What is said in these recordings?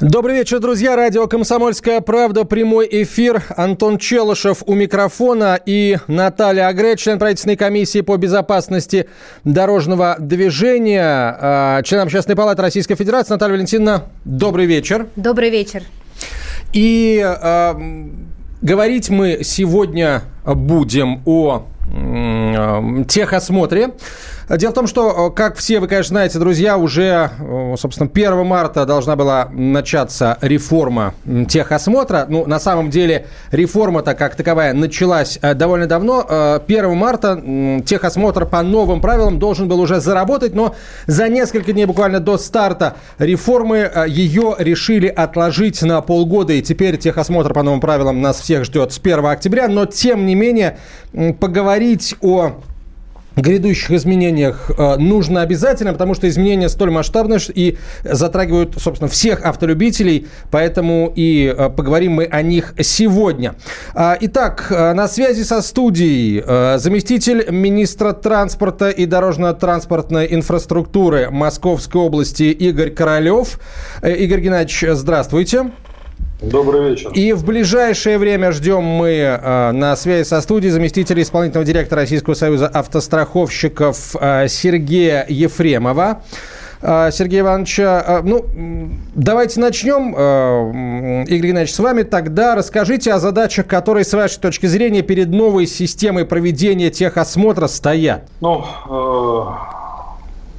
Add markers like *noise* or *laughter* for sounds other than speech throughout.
Добрый вечер, друзья. Радио «Комсомольская правда». Прямой эфир. Антон Челышев у микрофона и Наталья Агре, член правительственной комиссии по безопасности дорожного движения, а, член Общественной палаты Российской Федерации. Наталья Валентиновна, добрый вечер. Добрый вечер. И э, говорить мы сегодня будем о э, техосмотре. Дело в том, что, как все вы, конечно, знаете, друзья, уже, собственно, 1 марта должна была начаться реформа техосмотра. Ну, на самом деле, реформа-то как таковая началась э, довольно давно. 1 э, марта техосмотр по новым правилам должен был уже заработать, но за несколько дней буквально до старта реформы э, ее решили отложить на полгода. И теперь техосмотр по новым правилам нас всех ждет с 1 октября. Но, тем не менее, поговорить о грядущих изменениях э, нужно обязательно, потому что изменения столь масштабны и затрагивают, собственно, всех автолюбителей, поэтому и э, поговорим мы о них сегодня. А, итак, э, на связи со студией заместитель министра транспорта и дорожно-транспортной инфраструктуры Московской области Игорь Королев. Игорь Геннадьевич, здравствуйте. Добрый вечер. И в ближайшее время ждем мы э, на связи со студией заместителя исполнительного директора Российского союза автостраховщиков э, Сергея Ефремова. Э, Сергей Иванович, э, ну, давайте начнем, э, Игорь Геннадьевич, с вами. Тогда расскажите о задачах, которые, с вашей точки зрения, перед новой системой проведения техосмотра стоят. Ну,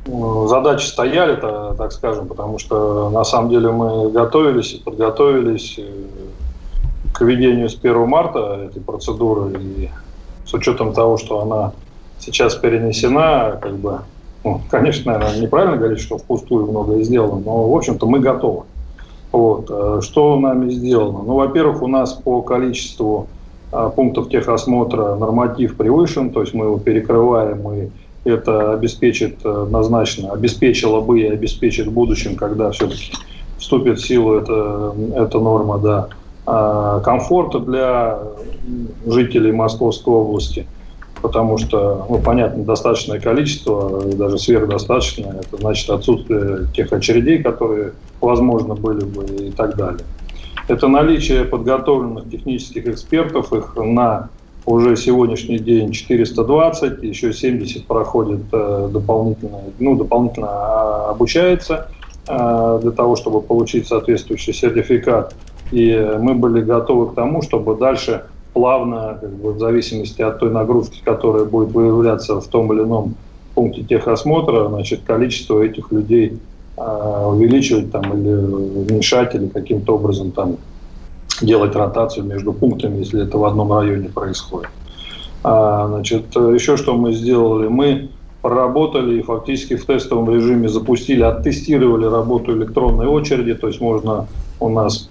задачи стояли, так скажем, потому что на самом деле мы готовились и подготовились э, к введению с 1 марта этой процедуры. И с учетом того, что она сейчас перенесена, как бы, ну, конечно, наверное, неправильно говорить, что впустую многое сделано, но, в общем-то, мы готовы. Вот. Э, что нами сделано? Ну, во-первых, у нас по количеству э, пунктов техосмотра норматив превышен, то есть мы его перекрываем и это обеспечит э, однозначно, обеспечило бы и обеспечит в будущем, когда все-таки вступит в силу эта, эта норма, да, а, комфорта для жителей Московской области, потому что, ну, понятно, достаточное количество, даже сверхдостаточное, это значит отсутствие тех очередей, которые, возможно, были бы и так далее. Это наличие подготовленных технических экспертов, их на уже сегодняшний день 420, еще 70 проходит э, дополнительно, ну, дополнительно а, обучается э, для того, чтобы получить соответствующий сертификат. И мы были готовы к тому, чтобы дальше плавно, как бы, в зависимости от той нагрузки, которая будет выявляться в том или ином пункте техосмотра, значит, количество этих людей э, увеличивать там, или уменьшать, или каким-то образом там делать ротацию между пунктами, если это в одном районе происходит. А, значит, еще что мы сделали? Мы проработали и фактически в тестовом режиме запустили, оттестировали работу электронной очереди, то есть можно у нас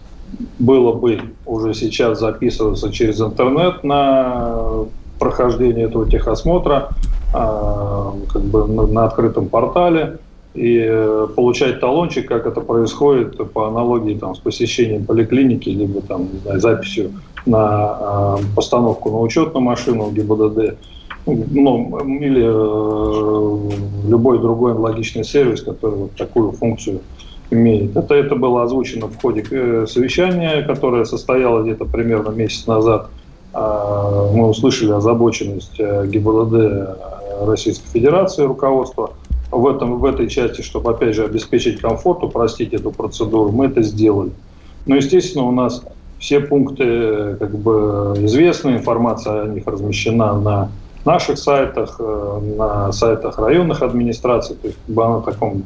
было бы уже сейчас записываться через интернет на прохождение этого техосмотра а, как бы на, на открытом портале и э, получать талончик, как это происходит по аналогии там, с посещением поликлиники, либо там, не знаю, записью на э, постановку на учет на машину ГИБДД, ну, или э, любой другой аналогичный сервис, который вот такую функцию имеет. Это, это было озвучено в ходе э, совещания, которое состоялось где-то примерно месяц назад. Э, мы услышали озабоченность э, ГИБДД Российской Федерации, руководства – в, этом, в этой части, чтобы, опять же, обеспечить комфорт, упростить эту процедуру, мы это сделали. Но, естественно, у нас все пункты как бы известны, информация о них размещена на наших сайтах, э, на сайтах районных администраций, то есть как бы она в таком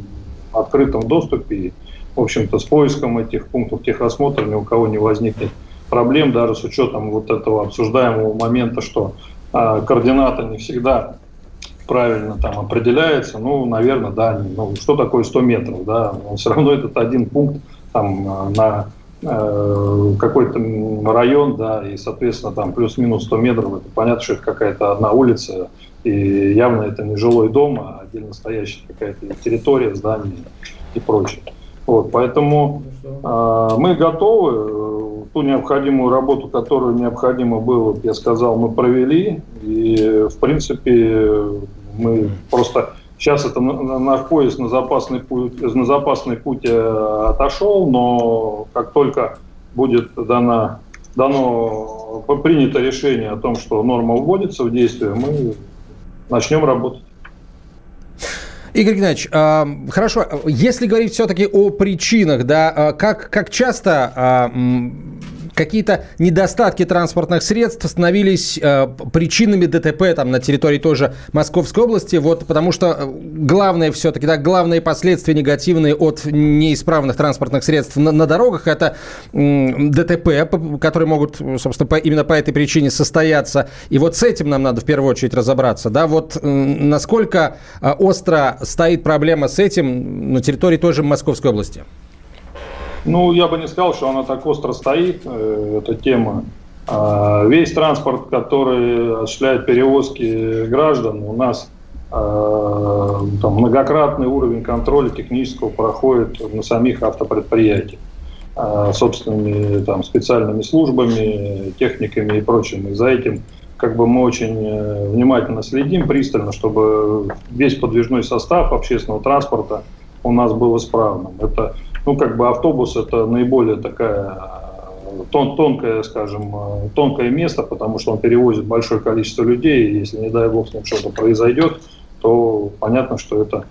открытом доступе. И, в общем-то, с поиском этих пунктов техосмотра ни у кого не возникнет проблем, даже с учетом вот этого обсуждаемого момента, что а, координаты не всегда правильно там определяется, ну, наверное, да, ну, что такое 100 метров, да, но все равно этот один пункт там на э, какой-то район, да, и, соответственно, там плюс-минус 100 метров, это понятно, что это какая-то одна улица, и явно это не жилой дом, а отдельно стоящая какая-то территория, здание и прочее. Вот, поэтому э, мы готовы. Э, ту необходимую работу, которую необходимо было, я сказал, мы провели. И, в принципе, мы просто Сейчас это наш поезд на запасный путь, на запасный путь э, отошел, но как только будет дано, дано принято решение о том, что норма вводится в действие, мы начнем работать. Игорь Геннадьевич, э, хорошо, если говорить все-таки о причинах, да, а, как, как часто э, какие-то недостатки транспортных средств становились э, причинами ДТП там на территории тоже Московской области, вот потому что э, главное все-таки, да, главные последствия негативные от неисправных транспортных средств на, на дорогах это э, ДТП, которые могут, собственно, по, именно по этой причине состояться. И вот с этим нам надо в первую очередь разобраться, да, вот э, насколько остро стоит проблема с этим на территории тоже Московской области. Ну, я бы не сказал, что она так остро стоит, э, эта тема. А, весь транспорт, который осуществляет перевозки граждан, у нас а, там, многократный уровень контроля технического проходит на самих автопредприятиях а, собственными там, специальными службами, техниками и прочим. И за этим как бы мы очень э, внимательно следим, пристально, чтобы весь подвижной состав общественного транспорта у нас был исправным. Это ну, как бы автобус это наиболее такая э, тон, тонкое, скажем, э, тонкое место, потому что он перевозит большое количество людей, и если, не дай бог, с ним что-то произойдет, то понятно, что это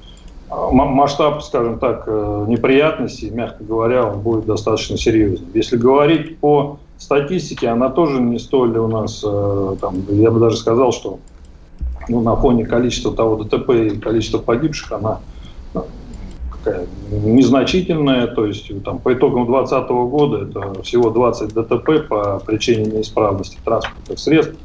э, масштаб, скажем так, неприятностей, мягко говоря, он будет достаточно серьезным. Если говорить по статистике, она тоже не столь у нас, там, я бы даже сказал, что ну, на фоне количества того ДТП и количества погибших, она такая незначительная, то есть там, по итогам 2020 года это всего 20 ДТП по причине неисправности транспортных средств,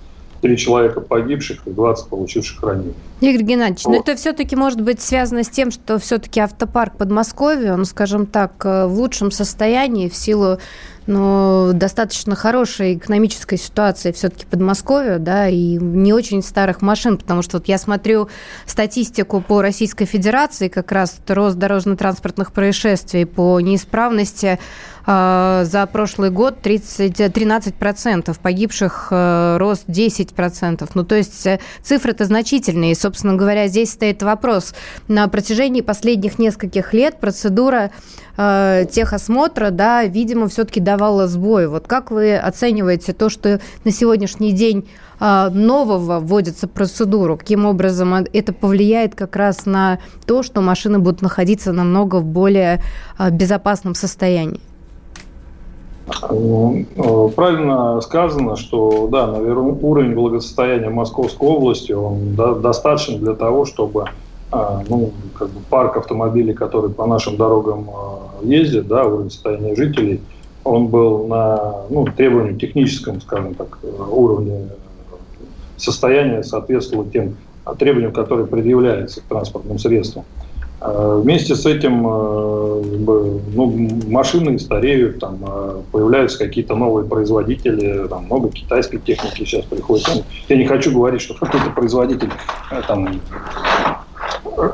три человека погибших и 20 получивших ранения. Игорь Геннадьевич, вот. но это все-таки может быть связано с тем, что все-таки автопарк Подмосковья, он, скажем так, э, в лучшем состоянии в силу но достаточно хорошая экономическая ситуация все-таки Подмосковья, да, и не очень старых машин, потому что вот я смотрю статистику по Российской Федерации, как раз рост дорожно-транспортных происшествий по неисправности за прошлый год 30, 13%, погибших э, рост 10%. Ну, то есть э, цифры-то значительные. И, собственно говоря, здесь стоит вопрос. На протяжении последних нескольких лет процедура э, техосмотра, да, видимо, все-таки давала сбой. Вот как вы оцениваете то, что на сегодняшний день э, нового вводится процедуру? Каким образом это повлияет как раз на то, что машины будут находиться намного в более э, безопасном состоянии? Э, правильно сказано, что да, наверное, уровень благосостояния Московской области он достаточен для того, чтобы а, ну, как бы парк автомобилей, который по нашим дорогам а, ездит, да, уровень состояния жителей, он был на ну, требованию техническом, скажем так, уровне состояния соответствовал тем требованиям, которые предъявляются к транспортным средствам. А, вместе с этим ну, машины стареют, там, появляются какие-то новые производители, там, много китайской техники сейчас приходит. Я не хочу говорить, что какой-то производитель там,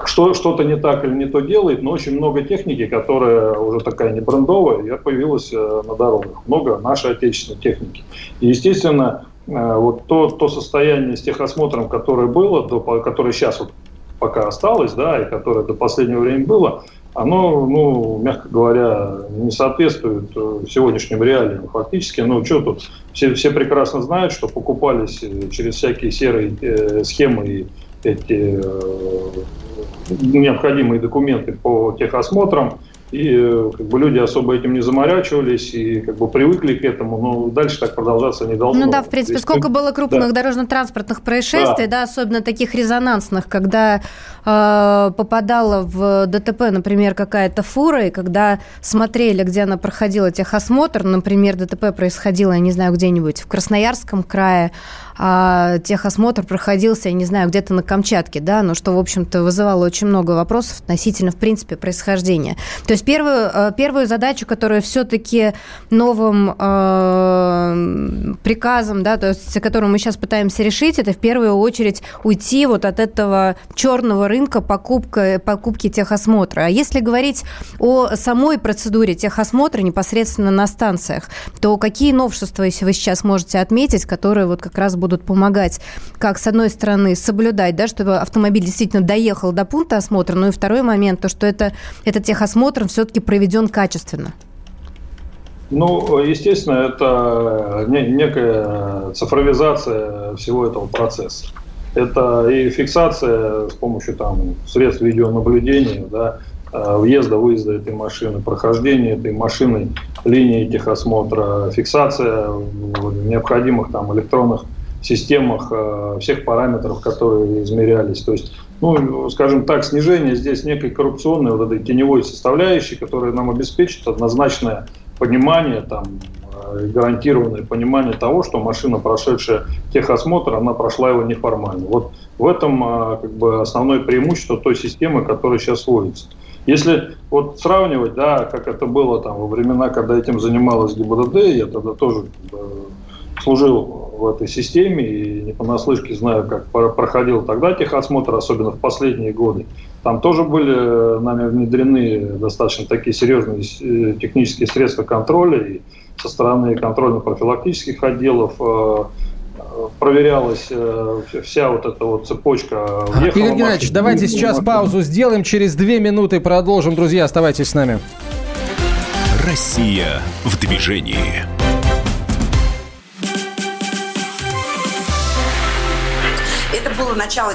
что, что-то не так или не то делает, но очень много техники, которая уже такая не брендовая, появилась э, на дорогах. Много нашей отечественной техники. И, естественно, э, вот то, то состояние с техосмотром, которое было, до, которое сейчас вот пока осталось, да, и которое до последнего времени было, оно, ну, мягко говоря, не соответствует э, сегодняшним реалиям. Фактически, ну, что тут, все, все прекрасно знают, что покупались через всякие серые э, схемы и эти э, необходимые документы по техосмотрам, и э, как бы люди особо этим не заморачивались и как бы привыкли к этому, но дальше так продолжаться не должно. Ну да, в принципе, Здесь сколько было крупных да. дорожно-транспортных происшествий, да. да, особенно таких резонансных, когда э, попадала в ДТП, например, какая-то фура, и когда смотрели, где она проходила техосмотр, например, ДТП происходило, я не знаю, где-нибудь в Красноярском крае, а техосмотр проходился, я не знаю, где-то на Камчатке, да, но что, в общем-то, вызывало очень много вопросов относительно, в принципе, происхождения. То есть первую, э, первую задачу, которую все-таки новым э, приказом, да, то есть, которую мы сейчас пытаемся решить, это в первую очередь уйти вот от этого черного рынка покупка, покупки техосмотра. А если говорить о самой процедуре техосмотра непосредственно на станциях, то какие новшества, если вы сейчас можете отметить, которые вот как раз будут помогать, как с одной стороны соблюдать, да, чтобы автомобиль действительно доехал до пункта осмотра, ну и второй момент, то что это, этот техосмотр все-таки проведен качественно? Ну, естественно, это некая цифровизация всего этого процесса. Это и фиксация с помощью там, средств видеонаблюдения, да, э, въезда, выезда этой машины, прохождения этой машины, линии техосмотра, фиксация в необходимых там электронных системах э, всех параметров, которые измерялись. То есть, ну, скажем так, снижение здесь некой коррупционной вот этой теневой составляющей, которая нам обеспечит однозначное понимание, там, гарантированное понимание того, что машина, прошедшая техосмотр, она прошла его неформально. Вот в этом э, как бы основное преимущество той системы, которая сейчас вводится. Если вот сравнивать, да, как это было там во времена, когда этим занималась ГИБДД, я тогда тоже как бы, служил в этой системе и не понаслышке знаю, как проходил тогда техосмотр, особенно в последние годы. Там тоже были э, нами внедрены достаточно такие серьезные э, технические средства контроля и со стороны контрольно-профилактических отделов э, проверялась вся вот эта вот цепочка. Игорь Геннадьевич, давайте сейчас паузу сделаем. Через две минуты продолжим. Друзья, оставайтесь с нами. Россия в движении. было начало.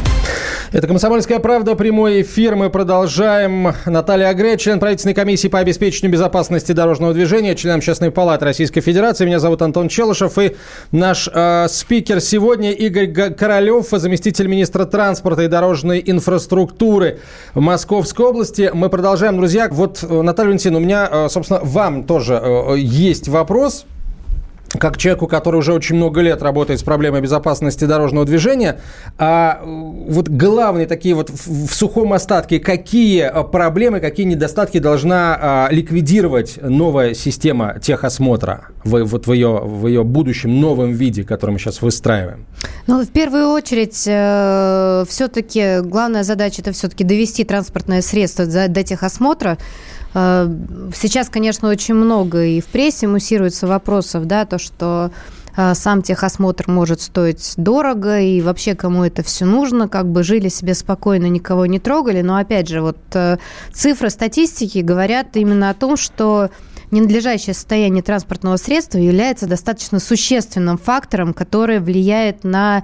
Это «Комсомольская правда», прямой эфир. Мы продолжаем. Наталья Агре, член правительственной комиссии по обеспечению безопасности дорожного движения, член Общественной палаты Российской Федерации. Меня зовут Антон Челышев. И наш э, спикер сегодня Игорь Королев, заместитель министра транспорта и дорожной инфраструктуры Московской области. Мы продолжаем, друзья. Вот, э, Наталья Валентиновна, у меня, э, собственно, вам тоже э, есть вопрос как человеку, который уже очень много лет работает с проблемой безопасности дорожного движения, а вот главные такие вот в, сухом остатке, какие а, проблемы, какие недостатки должна а, ликвидировать новая система техосмотра в, вот в ее, в ее будущем новом виде, который мы сейчас выстраиваем? Ну, в первую очередь, э, все-таки главная задача это все-таки довести транспортное средство до, до техосмотра, Э, сейчас, конечно, очень много и в прессе муссируется вопросов, да, то, что э, сам техосмотр может стоить дорого, и вообще кому это все нужно, как бы жили себе спокойно, никого не трогали. Но опять же, вот э, цифры статистики говорят именно о том, что ненадлежащее состояние транспортного средства является достаточно существенным фактором, который влияет на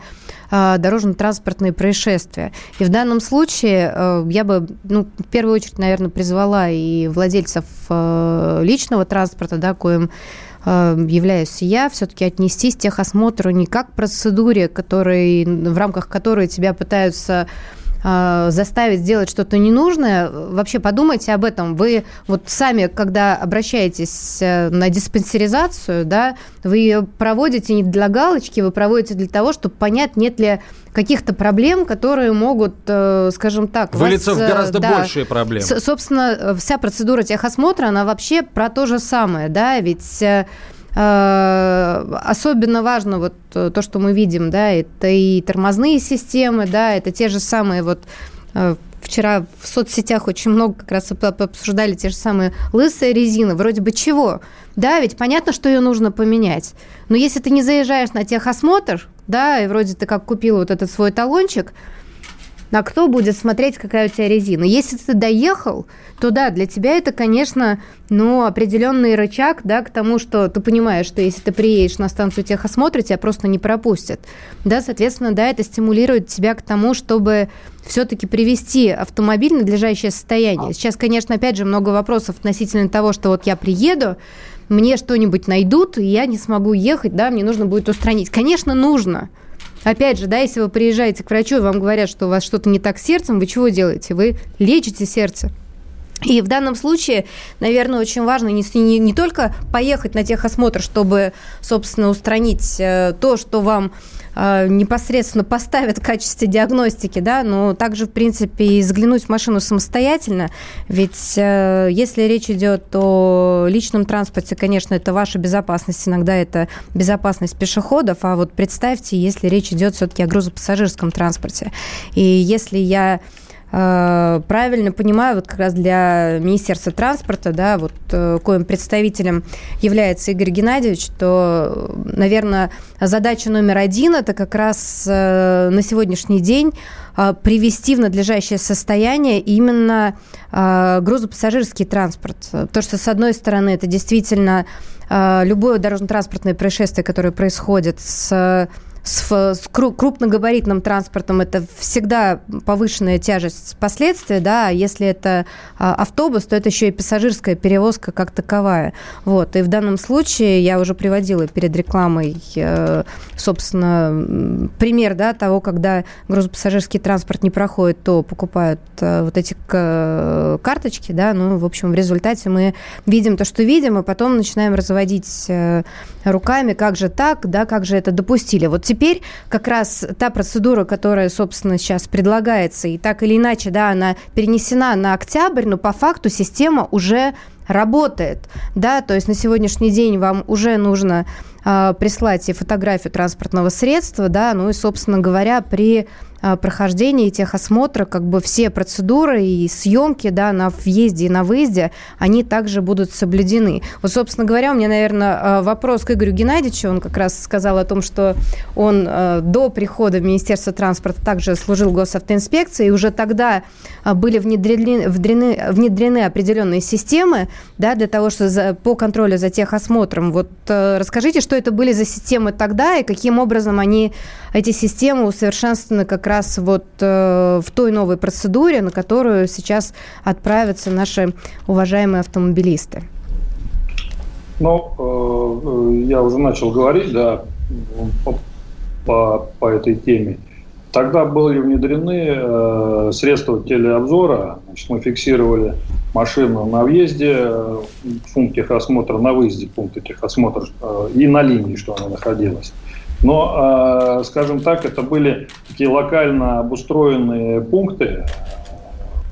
э, дорожно-транспортные происшествия. И в данном случае э, я бы, ну, в первую очередь, наверное, призвала и владельцев э, личного транспорта, да, коим являюсь я, все-таки отнестись к техосмотру не как к процедуре, который, в рамках которой тебя пытаются а, заставить сделать что-то ненужное, вообще подумайте об этом. Вы вот сами, когда обращаетесь э, на диспансеризацию, да, вы ее проводите не для галочки, вы проводите для того, чтобы понять, нет ли каких-то проблем, которые могут, э, скажем так... Вылиться вас, в гораздо да, большие проблемы. Собственно, вся процедура техосмотра, она вообще про то же самое, да, ведь э, Э, особенно важно вот э, то, что мы видим, да, это и тормозные системы, да, это те же самые вот э, Вчера в соцсетях очень много как раз обсуждали те же самые лысая резина. Вроде бы чего? Да, ведь понятно, что ее нужно поменять. Но если ты не заезжаешь на техосмотр, да, и вроде ты как купил вот этот свой талончик, а кто будет смотреть, какая у тебя резина. Если ты доехал, то да, для тебя это, конечно, ну, определенный рычаг, да, к тому, что ты понимаешь, что если ты приедешь на станцию техосмотра, тебя просто не пропустят. Да, соответственно, да, это стимулирует тебя к тому, чтобы все-таки привести автомобиль в надлежащее состояние. Сейчас, конечно, опять же, много вопросов относительно того, что вот я приеду, мне что-нибудь найдут, и я не смогу ехать, да, мне нужно будет устранить. Конечно, нужно. Опять же, да, если вы приезжаете к врачу, и вам говорят, что у вас что-то не так с сердцем, вы чего делаете? Вы лечите сердце. И в данном случае, наверное, очень важно не, не, не только поехать на техосмотр, чтобы, собственно, устранить э, то, что вам непосредственно поставят в качестве диагностики, да, но также, в принципе, и взглянуть в машину самостоятельно. Ведь э, если речь идет о личном транспорте, конечно, это ваша безопасность, иногда это безопасность пешеходов, а вот представьте, если речь идет все-таки о грузопассажирском транспорте. И если я правильно понимаю, вот как раз для Министерства транспорта, да, вот э, коим представителем является Игорь Геннадьевич, то, наверное, задача номер один – это как раз э, на сегодняшний день привести в надлежащее состояние именно грузопассажирский транспорт. Потому что, с одной стороны, это действительно любое дорожно-транспортное происшествие, которое происходит с с, с крупногабаритным транспортом это всегда повышенная тяжесть последствий, да, а если это а, автобус, то это еще и пассажирская перевозка как таковая. Вот, и в данном случае я уже приводила перед рекламой, э, собственно, пример, да, того, когда грузопассажирский транспорт не проходит, то покупают э, вот эти карточки, да, ну, в общем, в результате мы видим то, что видим, и потом начинаем разводить э, руками, как же так, да, как же это допустили. Вот теперь теперь как раз та процедура, которая, собственно, сейчас предлагается, и так или иначе, да, она перенесена на октябрь, но по факту система уже работает, да, то есть на сегодняшний день вам уже нужно э, прислать и фотографию транспортного средства, да, ну и, собственно говоря, при а, прохождения техосмотра, как бы все процедуры и съемки да, на въезде и на выезде, они также будут соблюдены. Вот, собственно говоря, у меня, наверное, а, вопрос к Игорю Геннадьевичу. Он как раз сказал о том, что он а, до прихода в Министерство транспорта также служил в госавтоинспекции, и уже тогда были внедрены, внедрены, внедрены определенные системы да, для того, что за, по контролю за техосмотром. Вот расскажите, что это были за системы тогда и каким образом они, эти системы усовершенствованы как раз вот э, в той новой процедуре, на которую сейчас отправятся наши уважаемые автомобилисты? Ну, э, я уже начал говорить, да, по, по, по этой теме. Тогда были внедрены э, средства телеобзора. Значит, мы фиксировали машину на въезде, э, пункт техосмотра, на выезде пункта техосмотра э, и на линии, что она находилась. Но, э, скажем так, это были такие локально обустроенные пункты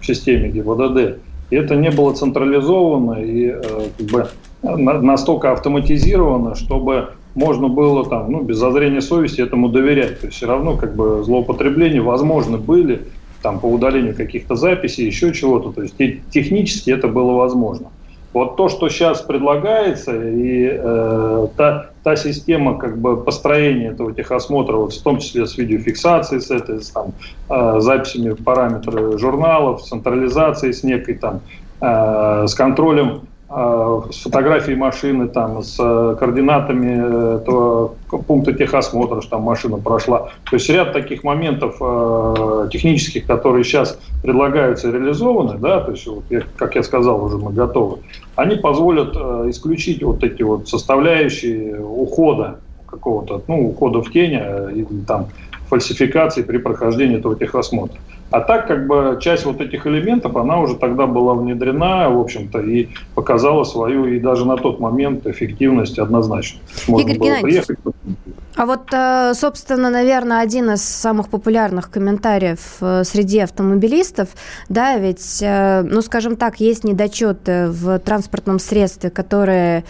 в системе ГИБДД. И это не было централизовано и э, как бы, настолько автоматизировано, чтобы можно было там, ну, без зазрения совести этому доверять. То есть все равно как бы злоупотребления возможны были там, по удалению каких-то записей, еще чего-то. То есть технически это было возможно. Вот то, что сейчас предлагается, и э, та, та система как бы построения этого техосмотра, вот в том числе с видеофиксацией, с этой, с там, э, записями параметров журналов, с централизацией, с некой там, э, с контролем с фотографией машины, там, с э, координатами этого пункта техосмотра, что там машина прошла. То есть ряд таких моментов э, технических, которые сейчас предлагаются и реализованы, да, то есть, вот, как я сказал, уже мы готовы, они позволят э, исключить вот эти вот составляющие ухода какого-то, ну, ухода в тень э, или там фальсификации при прохождении этого техосмотра. А так, как бы, часть вот этих элементов, она уже тогда была внедрена, в общем-то, и показала свою, и даже на тот момент, эффективность однозначно. Можно Игорь было приехать. А вот, э, собственно, наверное, один из самых популярных комментариев э, среди автомобилистов, да, ведь, э, ну, скажем так, есть недочеты в транспортном средстве, которые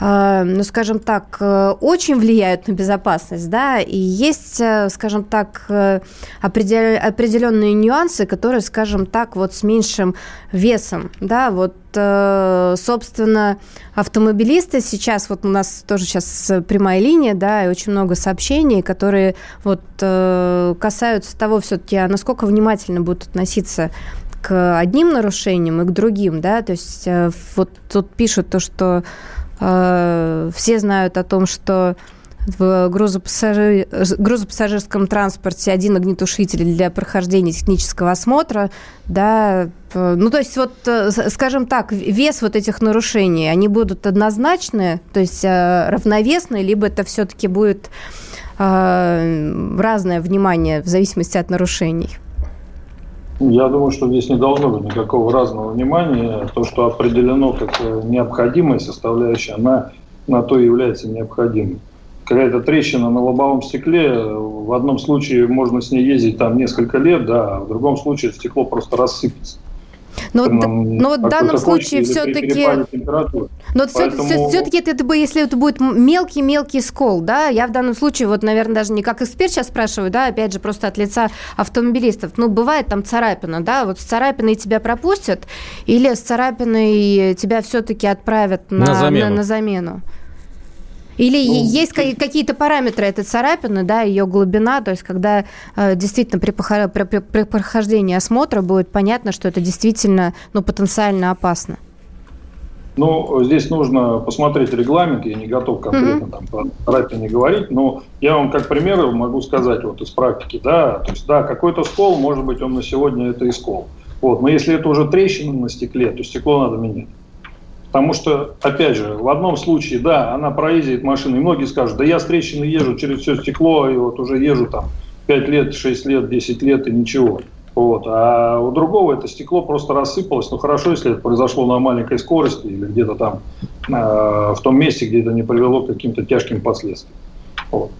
ну, скажем так, э, очень влияют на безопасность, да, и есть, э, скажем так, определенные нюансы, которые, скажем так, вот с меньшим весом, да, вот собственно, автомобилисты сейчас, вот у нас тоже сейчас прямая линия, да, и очень много сообщений, которые вот касаются того все-таки, а насколько внимательно будут относиться к одним нарушениям и к другим, да, то есть вот тут пишут то, что Э, все знают о том, что в грузопассажир... грузопассажирском транспорте один огнетушитель для прохождения технического осмотра, да, ну, то есть вот, э, скажем так, вес вот этих нарушений, они будут однозначны, то есть э, равновесны, либо это все-таки будет разное внимание в зависимости от нарушений? Я думаю, что здесь не должно быть никакого разного внимания. То, что определено как необходимая составляющая, она на то и является необходимой. Какая-то трещина на лобовом стекле, в одном случае можно с ней ездить там несколько лет, да, а в другом случае стекло просто рассыпется. Но, но ну вот в данном случае все-таки... Но Поэтому... все-таки это, это, если это будет мелкий-мелкий скол, да, я в данном случае, вот, наверное, даже не как эксперт сейчас спрашиваю, да, опять же, просто от лица автомобилистов. Ну, бывает там царапина, да, вот с царапиной тебя пропустят или с царапиной тебя все-таки отправят на, на замену. На, на замену? Или ну, есть какие-то параметры этой царапины, да, ее глубина, то есть когда э, действительно при, при, при, при прохождении осмотра будет понятно, что это действительно ну, потенциально опасно? Ну, здесь нужно посмотреть регламент, я не готов конкретно mm-hmm. там про царапины говорить, но я вам как пример могу сказать вот из практики, да, то есть, да, какой-то скол, может быть, он на сегодня это и скол. Вот, но если это уже трещина на стекле, то стекло надо менять. Потому что, опять же, в одном случае, да, она проездит машину, и многие скажут, да я с трещины езжу через все стекло, и вот уже езжу там 5 лет, 6 лет, 10 лет, и ничего. Вот. А у другого это стекло просто рассыпалось. Ну хорошо, если это произошло на маленькой скорости или где-то там э, в том месте, где это не привело к каким-то тяжким последствиям. Вот.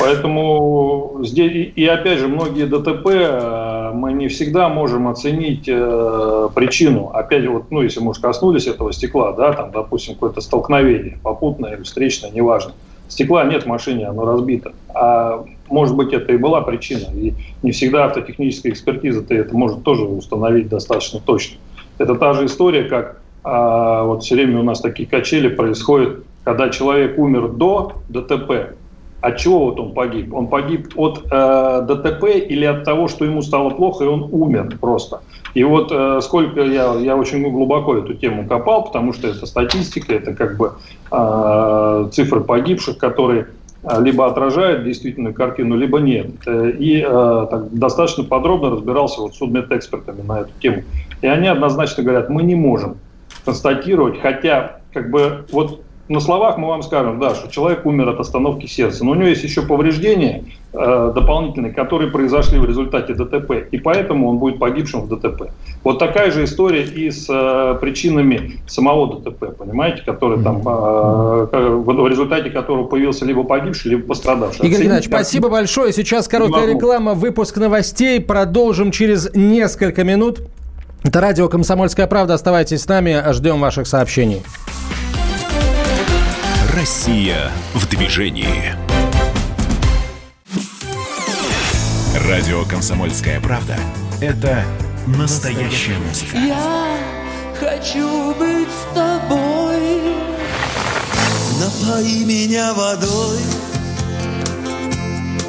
Поэтому здесь, и опять же, многие ДТП э, мы не всегда можем оценить э, причину. Опять вот, ну, если мы уж коснулись этого стекла, да, там, допустим, какое-то столкновение, попутное или встречное, неважно. Стекла нет в машине, оно разбито. А может быть, это и была причина. И не всегда автотехническая экспертиза -то это может тоже установить достаточно точно. Это та же история, как а, вот все время у нас такие качели происходят, когда человек умер до ДТП, от чего вот он погиб? Он погиб от э, ДТП или от того, что ему стало плохо, и он умер просто. И вот э, сколько я, я очень глубоко эту тему копал, потому что это статистика, это как бы э, цифры погибших, которые э, либо отражают действительную картину, либо нет. Э, и э, так, достаточно подробно разбирался вот с судмедэкспертами на эту тему. И они однозначно говорят, мы не можем констатировать, хотя как бы вот на словах мы вам скажем, да, что человек умер от остановки сердца, но у него есть еще повреждения э, дополнительные, которые произошли в результате ДТП, и поэтому он будет погибшим в ДТП. Вот такая же история и с э, причинами самого ДТП, понимаете, который там, э, в результате которого появился либо погибший, либо пострадавший. Игорь Геннадьевич, спасибо большое. Сейчас короткая реклама, выпуск новостей. Продолжим через несколько минут. Это радио «Комсомольская правда». Оставайтесь с нами, ждем ваших сообщений. Россия в движении. Радио «Комсомольская правда» — это настоящая музыка. Я хочу быть с тобой. Напои меня водой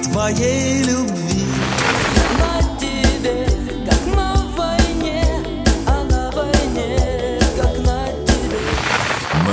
твоей любви.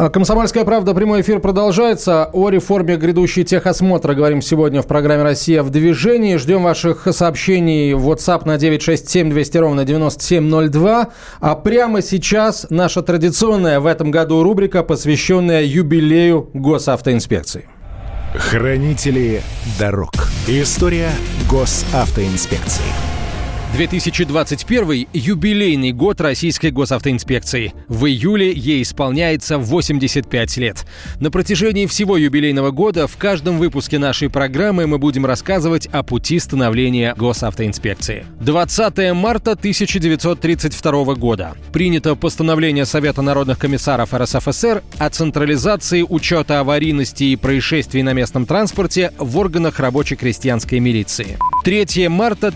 А, Комсомольская правда, прямой эфир продолжается. О реформе грядущей техосмотра говорим сегодня в программе «Россия в движении». Ждем ваших сообщений в WhatsApp на 967 200 ровно 9702. А прямо сейчас наша традиционная в этом году рубрика, посвященная юбилею госавтоинспекции. Хранители дорог. История госавтоинспекции. 2021 – юбилейный год Российской госавтоинспекции. В июле ей исполняется 85 лет. На протяжении всего юбилейного года в каждом выпуске нашей программы мы будем рассказывать о пути становления госавтоинспекции. 20 марта 1932 года. Принято постановление Совета народных комиссаров РСФСР о централизации учета аварийности и происшествий на местном транспорте в органах рабоче-крестьянской милиции. 3 марта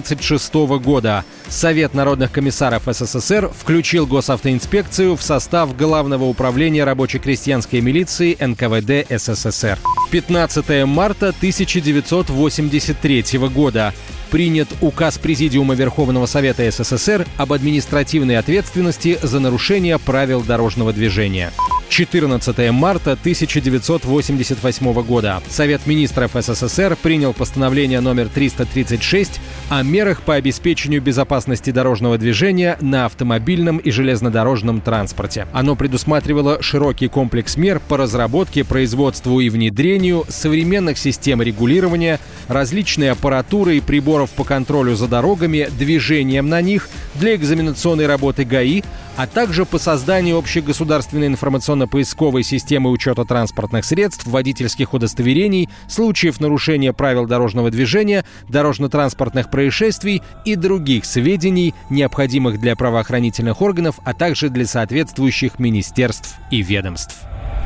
1936 года. Совет народных комиссаров СССР включил госавтоинспекцию в состав Главного управления рабоче-крестьянской милиции НКВД СССР. 15 марта 1983 года принят указ Президиума Верховного Совета СССР об административной ответственности за нарушение правил дорожного движения. 14 марта 1988 года. Совет министров СССР принял постановление номер 336 о мерах по обеспечению безопасности дорожного движения на автомобильном и железнодорожном транспорте. Оно предусматривало широкий комплекс мер по разработке, производству и внедрению современных систем регулирования, различной аппаратуры и приборов по контролю за дорогами, движением на них для экзаменационной работы ГАИ, а также по созданию общегосударственной информационно-поисковой системы учета транспортных средств, водительских удостоверений, случаев нарушения правил дорожного движения, дорожно-транспортных происшествий и других сведений, необходимых для правоохранительных органов, а также для соответствующих министерств и ведомств.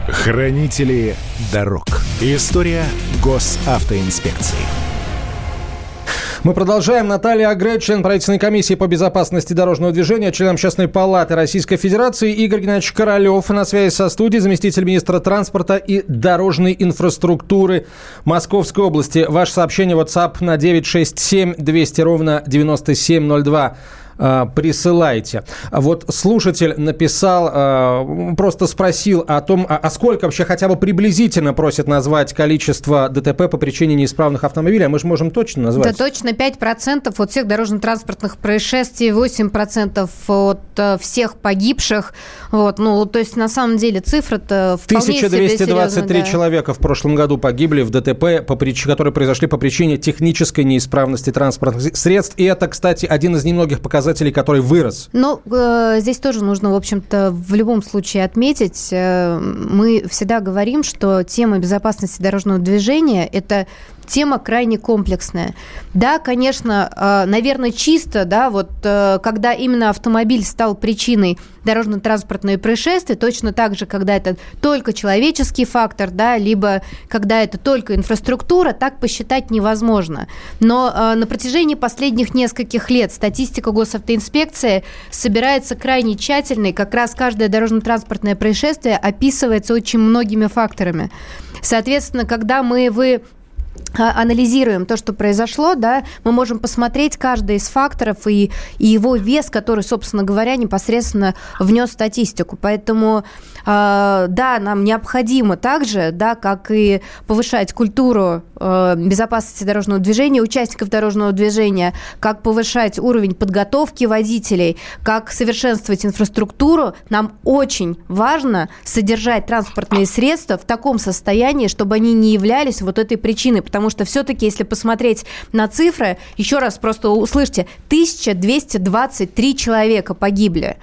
Хранители дорог. История госавтоинспекции. Мы продолжаем. Наталья Агре, член правительственной комиссии по безопасности дорожного движения, член Общественной палаты Российской Федерации, Игорь Геннадьевич Королев на связи со студией, заместитель министра транспорта и дорожной инфраструктуры Московской области. Ваше сообщение WhatsApp на 967 200 ровно 9702 э, присылайте. Вот слушатель написал, э, просто спросил о том, а, а сколько вообще хотя бы приблизительно просит назвать количество ДТП по причине неисправных автомобилей, а мы же можем точно назвать. Да точно 5% от всех дорожно-транспортных происшествий, 8% от э, всех погибших. Вот, ну, то есть на самом деле цифра-то вполне 1223 да. человека в прошлом году погибли в ДТП, по прич... которые произошли по причине технической неисправности транспортных средств. И это, кстати, один из немногих показателей, который вырос. Ну, э, здесь тоже нужно, в общем-то, в любом случае отметить. Э, мы всегда говорим, что тема безопасности дорожного движения – это тема крайне комплексная. Да, конечно, э, наверное, чисто, да, вот э, когда именно автомобиль стал причиной дорожно-транспортного происшествия, точно так же, когда это только человеческий фактор, да, либо когда это только инфраструктура, так посчитать невозможно. Но э, на протяжении последних нескольких лет статистика госавтоинспекции собирается крайне тщательно, как раз каждое дорожно-транспортное происшествие описывается очень многими факторами. Соответственно, когда мы вы анализируем то, что произошло, да, мы можем посмотреть каждый из факторов и, и его вес, который, собственно говоря, непосредственно внес статистику. Поэтому, э, да, нам необходимо также, да, как и повышать культуру э, безопасности дорожного движения, участников дорожного движения, как повышать уровень подготовки водителей, как совершенствовать инфраструктуру, нам очень важно содержать транспортные средства в таком состоянии, чтобы они не являлись вот этой причиной, потому что все-таки, если посмотреть на цифры, еще раз просто услышьте, 1223 человека погибли.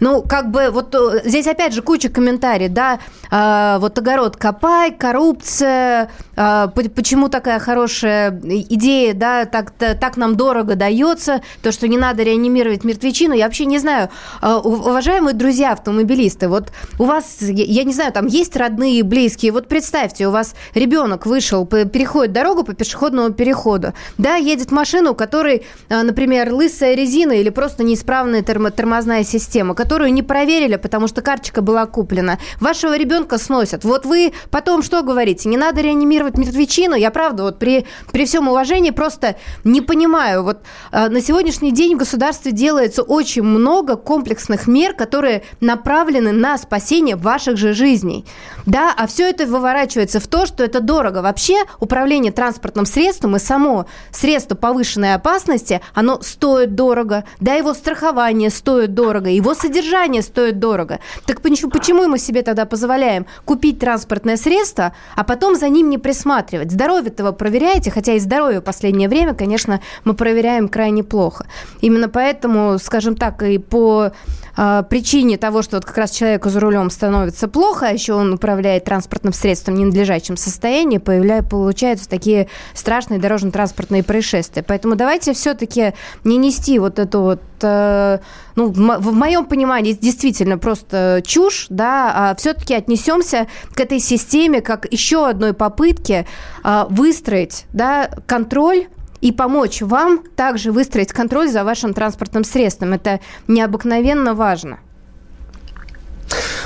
Ну, как бы вот э, здесь опять же куча комментариев, да, э, вот огород копай, коррупция, э, почему такая хорошая идея, да, так, так нам дорого дается, то, что не надо реанимировать мертвечину, я вообще не знаю, э, уважаемые друзья автомобилисты, вот у вас, я не знаю, там есть родные, близкие, вот представьте, у вас ребенок вышел, переходит дорогу по пешеходному переходу, да, едет машина, у которой, например, лысая резина или просто неисправная тормозная система, которую не проверили, потому что карточка была куплена. Вашего ребенка сносят. Вот вы потом что говорите? Не надо реанимировать мертвечину? Я правда, вот при, при всем уважении просто не понимаю. Вот э, на сегодняшний день в государстве делается очень много комплексных мер, которые направлены на спасение ваших же жизней. Да, а все это выворачивается в то, что это дорого. Вообще управление транспортным средством и само средство повышенной опасности, оно стоит дорого. Да, его страхование стоит дорого, его содержание стоит дорого. Так почему, почему мы себе тогда позволяем купить транспортное средство, а потом за ним не присматривать? Здоровье-то вы проверяете, хотя и здоровье в последнее время, конечно, мы проверяем крайне плохо. Именно поэтому, скажем так, и по э, причине того, что вот как раз человеку за рулем становится плохо, а еще он управляет транспортным средством в ненадлежащем состоянии, появляются, получаются такие страшные дорожно-транспортные происшествия. Поэтому давайте все-таки не нести вот эту вот э, ну, в моем понимании, действительно просто чушь, да, а все-таки отнесемся к этой системе как еще одной попытке э, выстроить, да, контроль и помочь вам также выстроить контроль за вашим транспортным средством. Это необыкновенно важно.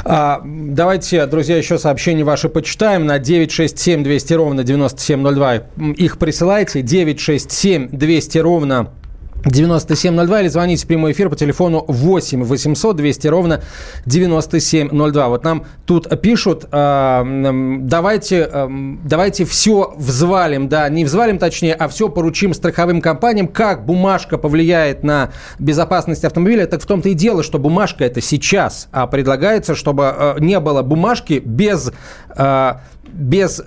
А, давайте, друзья, еще сообщения ваши почитаем на 967 200 ровно 9702. Их присылайте. 967 200 ровно 9702 или звоните в прямой эфир по телефону 8 800 200 ровно 9702. Вот нам тут пишут, э, давайте, э, давайте все взвалим, да, не взвалим точнее, а все поручим страховым компаниям. Как бумажка повлияет на безопасность автомобиля, так в том-то и дело, что бумажка это сейчас, а предлагается, чтобы э, не было бумажки без, без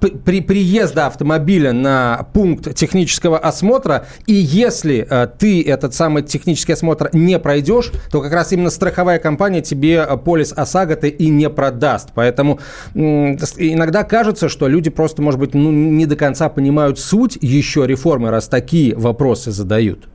при приезда автомобиля на пункт технического осмотра, и если э, ты этот самый технический осмотр не пройдешь, то как раз именно страховая компания тебе э, полис ОСАГО и не продаст. Поэтому иногда кажется, что люди просто, может быть, ну, не до конца понимают суть еще реформы, раз такие вопросы задают.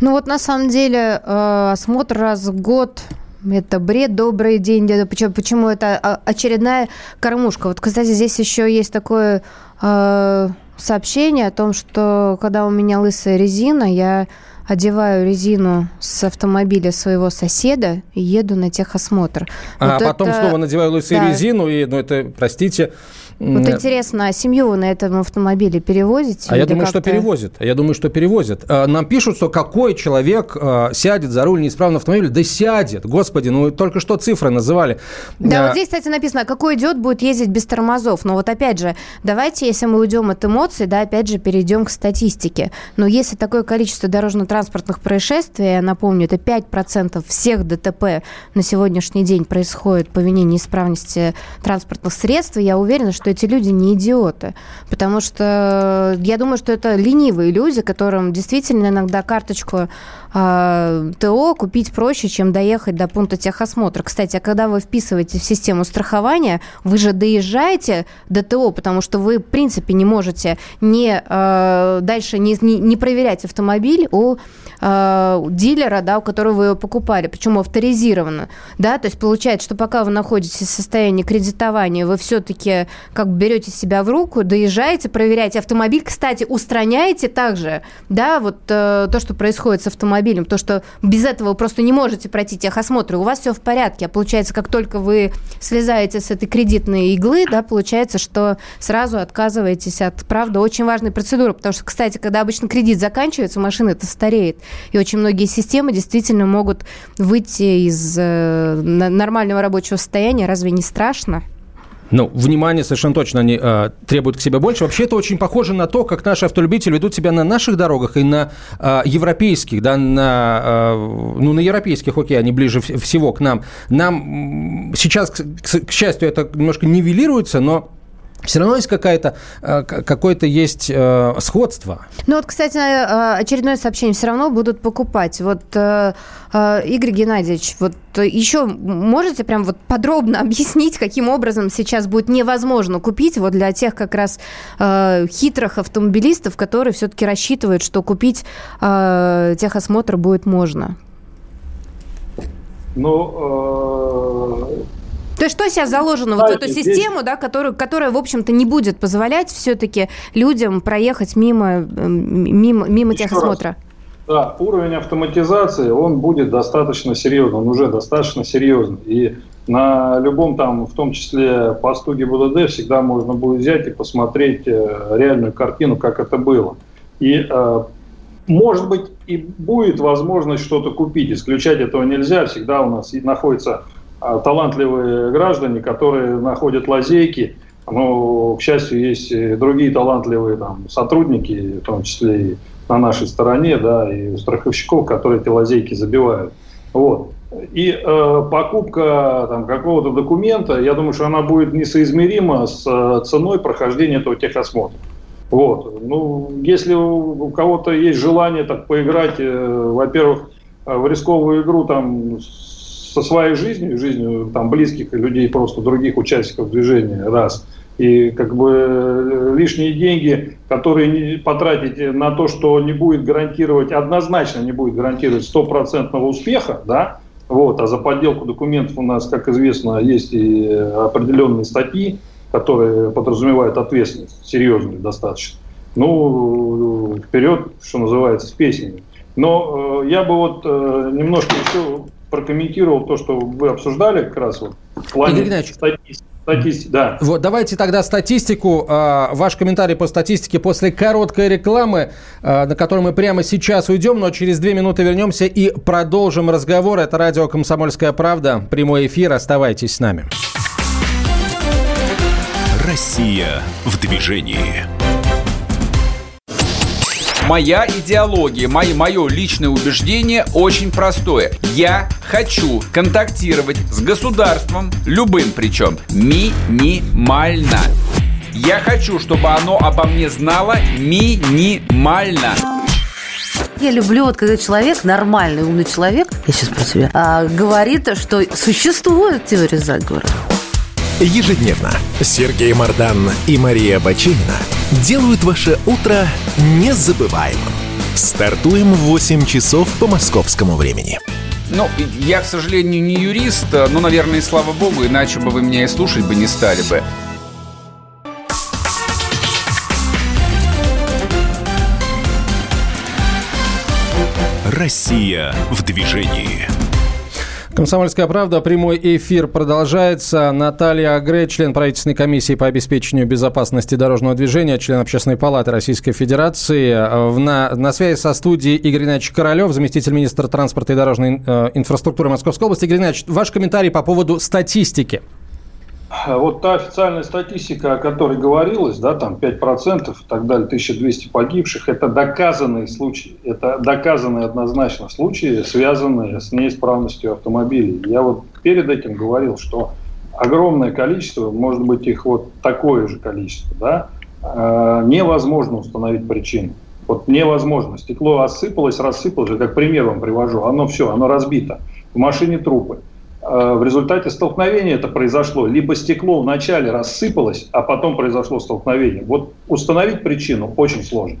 Ну вот на самом деле э, осмотр раз в год это бред, добрый день. Почему, почему это а, очередная кормушка? Вот, кстати, здесь еще есть такое э, сообщение о том, что когда у меня лысая резина, я одеваю резину с автомобиля своего соседа и еду на техосмотр. А вот потом это... снова надеваю лысую да. резину, и, ну, это, простите, вот интересно, а семью вы на этом автомобиле перевозите? А я думаю, что перевозят. Я думаю, что перевозят. А, нам пишут, что какой человек а, сядет за руль неисправного автомобиля? Да сядет. Господи, ну только что цифры называли. Да, а... вот здесь, кстати, написано, какой идиот будет ездить без тормозов. Но вот опять же, давайте, если мы уйдем от эмоций, да, опять же, перейдем к статистике. Но если такое количество дорожно-транспортных происшествий, я напомню, это 5% всех ДТП на сегодняшний день происходит по вине неисправности транспортных средств, я уверена, что эти люди не идиоты. Потому что я думаю, что это ленивые люди, которым действительно иногда карточку э, ТО купить проще, чем доехать до пункта техосмотра. Кстати, а когда вы вписываете в систему страхования, вы же доезжаете до ТО, потому что вы, в принципе, не можете не, э, дальше не, не, не проверять автомобиль у э, дилера, да, у которого вы его покупали, почему авторизированно. Да? То есть получается, что пока вы находитесь в состоянии кредитования, вы все-таки как берете себя в руку, доезжаете, проверяете автомобиль. Кстати, устраняете также да, вот э, то, что происходит с автомобилем, то, что без этого вы просто не можете пройти техосмотр, и у вас все в порядке. А получается, как только вы слезаете с этой кредитной иглы, да, получается, что сразу отказываетесь от, правда, очень важной процедуры. Потому что, кстати, когда обычно кредит заканчивается, машина это стареет. И очень многие системы действительно могут выйти из э, нормального рабочего состояния. Разве не страшно? Ну, внимание совершенно точно они э, требуют к себе больше. Вообще это очень похоже на то, как наши автолюбители ведут себя на наших дорогах и на э, европейских, да, на, э, ну, на европейских, окей, они ближе всего к нам. Нам сейчас, к, к счастью, это немножко нивелируется, но все равно есть какая-то, э, какое-то есть э, сходство. Ну вот, кстати, э, очередное сообщение все равно будут покупать. Вот, Игорь Геннадьевич, вот еще можете прям вот подробно *laughs* объяснить, каким образом сейчас будет невозможно купить вот для тех как раз хитрых автомобилистов, которые все-таки рассчитывают, что купить техосмотр будет можно? Ну, то есть что сейчас заложено Знаете, вот в эту систему, здесь... да, которую, которая, в общем-то, не будет позволять все-таки людям проехать мимо, эм, мимо, мимо техосмотра? Да, уровень автоматизации, он будет достаточно серьезный, он уже достаточно серьезный. И на любом там, в том числе посту ГИБДД, всегда можно будет взять и посмотреть э, реальную картину, как это было. И э, может быть и будет возможность что-то купить. Исключать этого нельзя. Всегда у нас находятся э, талантливые граждане, которые находят лазейки. Но, к счастью, есть другие талантливые там, сотрудники, в том числе и на нашей стороне, да, и у страховщиков, которые эти лазейки забивают. Вот. И э, покупка там, какого-то документа, я думаю, что она будет несоизмерима с э, ценой прохождения этого техосмотра. Вот. Ну, если у, у кого-то есть желание так поиграть, э, во-первых, э, в рисковую игру там со своей жизнью, жизнью там близких людей, просто других участников движения, раз – и как бы э, лишние деньги, которые потратите на то, что не будет гарантировать, однозначно не будет гарантировать стопроцентного успеха, да, вот, а за подделку документов у нас, как известно, есть и определенные статьи, которые подразумевают ответственность, серьезную достаточно. Ну, вперед, что называется, с песнями. Но э, я бы вот э, немножко еще прокомментировал то, что вы обсуждали как раз вот в плане статистики. Статистика, да. Вот, давайте тогда статистику. Э, ваш комментарий по статистике после короткой рекламы, э, на которую мы прямо сейчас уйдем, но через две минуты вернемся и продолжим разговор. Это радио «Комсомольская правда». Прямой эфир. Оставайтесь с нами. Россия в движении. Моя идеология, мое, мое личное убеждение очень простое. Я хочу контактировать с государством, любым причем, минимально. Я хочу, чтобы оно обо мне знало минимально. Я люблю, вот когда человек, нормальный, умный человек, я сейчас про тебя, а, говорит, что существует теория заговора. Ежедневно Сергей Мардан и Мария Бачинина делают ваше утро незабываемым. Стартуем в 8 часов по московскому времени. Ну, я, к сожалению, не юрист, но, наверное, и слава богу, иначе бы вы меня и слушать бы не стали бы. Россия в движении. Комсомольская правда. Прямой эфир продолжается. Наталья Агре, член правительственной комиссии по обеспечению безопасности дорожного движения, член Общественной палаты Российской Федерации. На, на связи со студией Игорь Геннадьевич Королев, заместитель министра транспорта и дорожной э, инфраструктуры Московской области. Игорь Геннадьевич, ваш комментарий по поводу статистики. А вот та официальная статистика, о которой говорилось, да, там 5% и так далее, 1200 погибших, это доказанные случаи, это доказанные однозначно случаи, связанные с неисправностью автомобилей. Я вот перед этим говорил, что огромное количество, может быть их вот такое же количество, да, э, невозможно установить причину. Вот невозможно. Стекло осыпалось, рассыпалось, как пример вам привожу, оно все, оно разбито. В машине трупы. Э, в результате столкновения это произошло. Либо стекло вначале рассыпалось, а потом произошло столкновение. Вот установить причину очень сложно.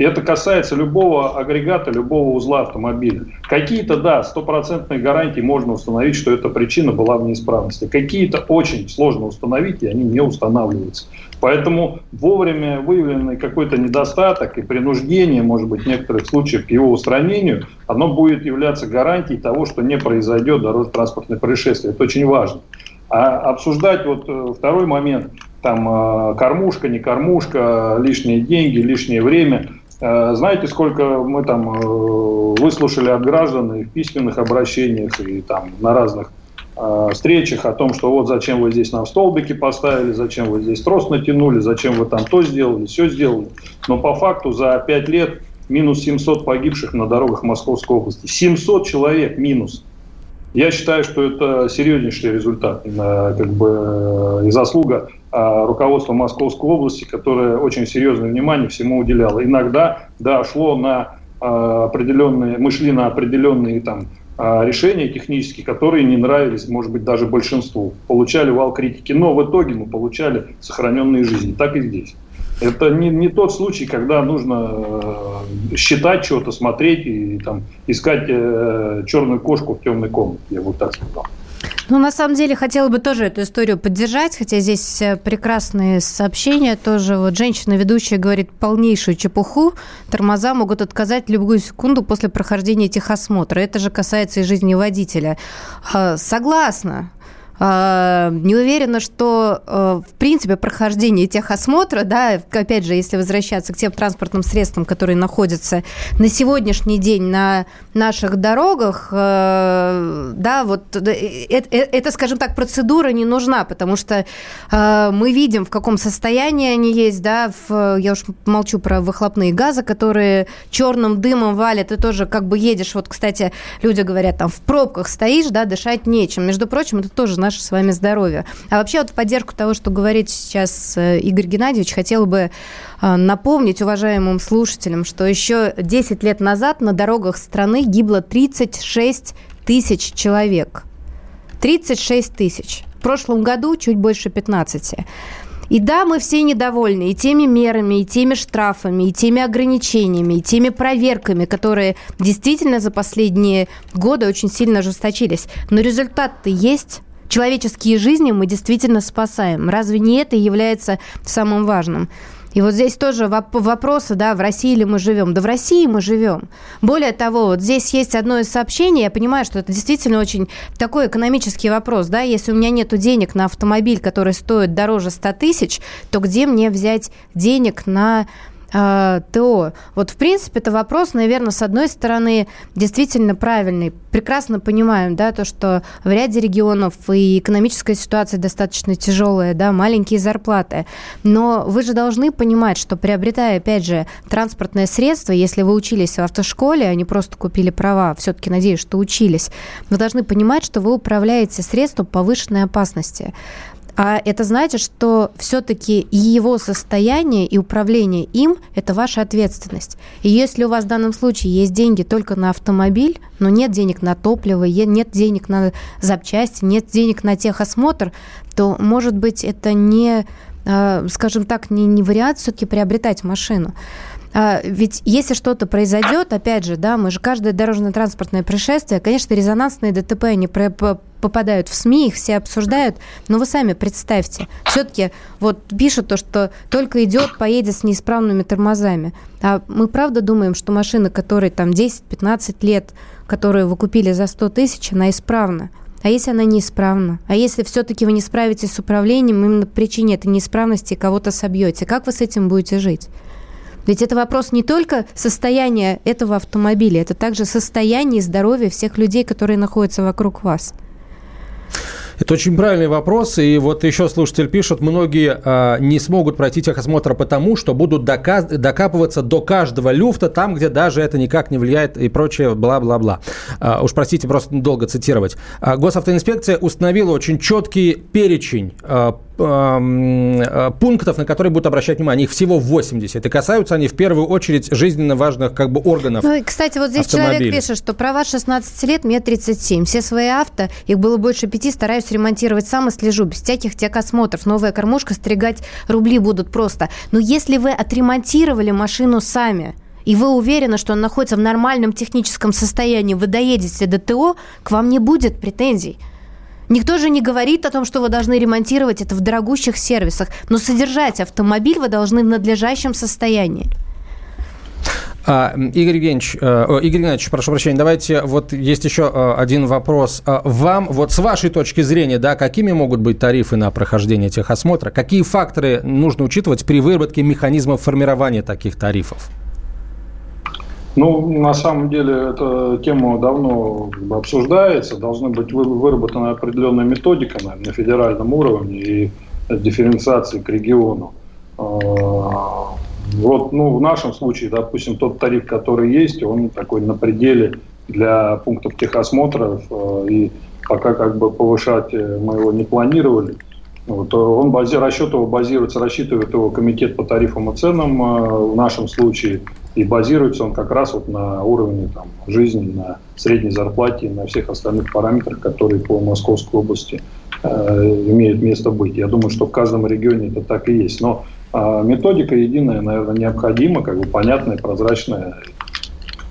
И это касается любого агрегата, любого узла автомобиля. Какие-то, да, стопроцентные гарантии можно установить, что эта причина была в неисправности. Какие-то очень сложно установить, и они не устанавливаются. Поэтому вовремя выявленный какой-то недостаток и принуждение, может быть, в некоторых случаях к его устранению, оно будет являться гарантией того, что не произойдет дорожно-транспортное происшествие. Это очень важно. А обсуждать вот э, второй момент, там э, кормушка, не кормушка, лишние деньги, лишнее время – знаете, сколько мы там э, выслушали от граждан и в письменных обращениях, и там на разных э, встречах о том, что вот зачем вы здесь нам столбики поставили, зачем вы здесь трос натянули, зачем вы там то сделали, все сделали. Но по факту за 5 лет минус 700 погибших на дорогах Московской области. 700 человек минус. Я считаю, что это серьезнейший результат как бы, и заслуга а, руководства Московской области, которое очень серьезное внимание всему уделяло. Иногда, да, шло на а, определенные, мы шли на определенные там а, решения технические, которые не нравились, может быть, даже большинству. Получали вал критики, но в итоге мы получали сохраненные жизни. Так и здесь. Это не, не тот случай, когда нужно э, считать что-то, смотреть и там, искать э, черную кошку в темной комнате, я бы так сказал. Ну, на самом деле, хотела бы тоже эту историю поддержать, хотя здесь э, прекрасные сообщения тоже. Вот женщина-ведущая говорит полнейшую чепуху. Тормоза могут отказать любую секунду после прохождения техосмотра. Это же касается и жизни водителя. А, согласна. А, не уверена, что, э, в принципе, прохождение техосмотра, да, опять же, если возвращаться к тем транспортным средствам, которые находятся на сегодняшний день на наших дорогах, э, да, вот это, это, скажем так, процедура не нужна, потому что э, мы видим, в каком состоянии они есть, да, в, я уж молчу про выхлопные газы, которые черным дымом валят, ты тоже как бы едешь, вот, кстати, люди говорят, там, в пробках стоишь, да, дышать нечем. Между прочим, это тоже наше с вами здоровье. А вообще вот в поддержку того, что говорит сейчас э, Игорь Геннадьевич, хотела бы э, напомнить уважаемым слушателям, что еще 10 лет назад на дорогах страны гибло 36 тысяч человек. 36 тысяч. В прошлом году чуть больше 15. И да, мы все недовольны и теми мерами, и теми штрафами, и теми ограничениями, и теми проверками, которые действительно за последние годы очень сильно ожесточились. Но результат-то есть человеческие жизни мы действительно спасаем. Разве не это является самым важным? И вот здесь тоже вопросы, да, в России ли мы живем? Да в России мы живем. Более того, вот здесь есть одно из сообщений, я понимаю, что это действительно очень такой экономический вопрос, да, если у меня нет денег на автомобиль, который стоит дороже 100 тысяч, то где мне взять денег на ТО. Вот, в принципе, это вопрос, наверное, с одной стороны, действительно правильный. Прекрасно понимаем, да, то, что в ряде регионов и экономическая ситуация достаточно тяжелая, да, маленькие зарплаты. Но вы же должны понимать, что приобретая, опять же, транспортное средство, если вы учились в автошколе, а не просто купили права, все-таки надеюсь, что учились, вы должны понимать, что вы управляете средством повышенной опасности. А это значит, что все-таки его состояние и управление им – это ваша ответственность. И если у вас в данном случае есть деньги только на автомобиль, но нет денег на топливо, нет денег на запчасти, нет денег на техосмотр, то, может быть, это не, а, скажем так, не, не вариант все-таки приобретать машину. А, ведь если что-то произойдет, опять же, да, мы же каждое дорожно-транспортное происшествие, конечно, резонансные ДТП, они попадают в СМИ, их все обсуждают, но вы сами представьте, все-таки вот пишут то, что только идет, поедет с неисправными тормозами. А мы правда думаем, что машина, которой там 10-15 лет, которую вы купили за 100 тысяч, она исправна. А если она неисправна? А если все-таки вы не справитесь с управлением, именно по причине этой неисправности кого-то собьете, как вы с этим будете жить? Ведь это вопрос не только состояния этого автомобиля, это также состояние и здоровье всех людей, которые находятся вокруг вас. Это очень правильный вопрос. И вот еще слушатель пишет, многие э, не смогут пройти техосмотр потому, что будут доказ, докапываться до каждого люфта, там, где даже это никак не влияет и прочее, бла-бла-бла. Э, уж простите, просто долго цитировать. Э, госавтоинспекция установила очень четкий перечень э, пунктов, на которые будут обращать внимание. Их всего 80. И касаются они в первую очередь жизненно важных как бы органов Ну и, кстати, вот здесь автомобиля. человек пишет, что права 16 лет, мне 37. Все свои авто, их было больше пяти, стараюсь ремонтировать сам и слежу. Без всяких техосмотров. Новая кормушка, стригать рубли будут просто. Но если вы отремонтировали машину сами, и вы уверены, что он находится в нормальном техническом состоянии, вы доедете до ТО, к вам не будет претензий. Никто же не говорит о том, что вы должны ремонтировать это в дорогущих сервисах, но содержать автомобиль вы должны в надлежащем состоянии. А, Игорь Евгеньевич, э, Игорь Геннадьевич, прошу прощения, давайте, вот есть еще э, один вопрос. А, вам, вот с вашей точки зрения, да, какими могут быть тарифы на прохождение техосмотра? Какие факторы нужно учитывать при выработке механизмов формирования таких тарифов? Ну, на самом деле, эта тема давно обсуждается. Должна быть выработана определенная методика наверное, на федеральном уровне и дифференциации к региону. А, вот, ну, в нашем случае, допустим, тот тариф, который есть, он такой на пределе для пунктов техосмотров, а, и пока как бы повышать э, мы его не планировали. Вот, он бази, расчет его базируется, рассчитывает его комитет по тарифам и ценам а, в нашем случае – и базируется он как раз вот на уровне там, жизни, на средней зарплате и на всех остальных параметрах, которые по Московской области э, имеют место быть. Я думаю, что в каждом регионе это так и есть. Но э, методика единая, наверное, необходима, как бы понятная, прозрачная.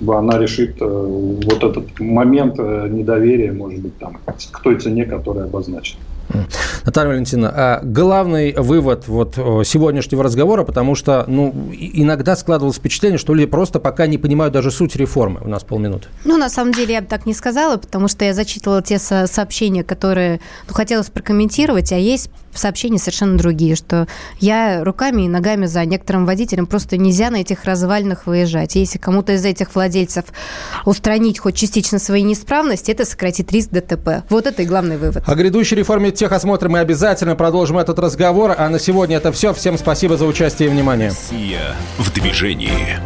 бы она решит э, вот этот момент э, недоверия, может быть, там, к той цене, которая обозначена. Наталья Валентиновна, а главный вывод вот сегодняшнего разговора, потому что ну, иногда складывалось впечатление, что люди просто пока не понимают даже суть реформы. У нас полминуты. Ну, на самом деле, я бы так не сказала, потому что я зачитывала те сообщения, которые ну, хотелось прокомментировать, а есть сообщения совершенно другие, что я руками и ногами за некоторым водителем просто нельзя на этих развалинах выезжать. Если кому-то из этих владельцев устранить хоть частично свои неисправности, это сократит риск ДТП. Вот это и главный вывод. О грядущей реформе техосмотра мы обязательно продолжим этот разговор. А на сегодня это все. Всем спасибо за участие и внимание. Россия в движении.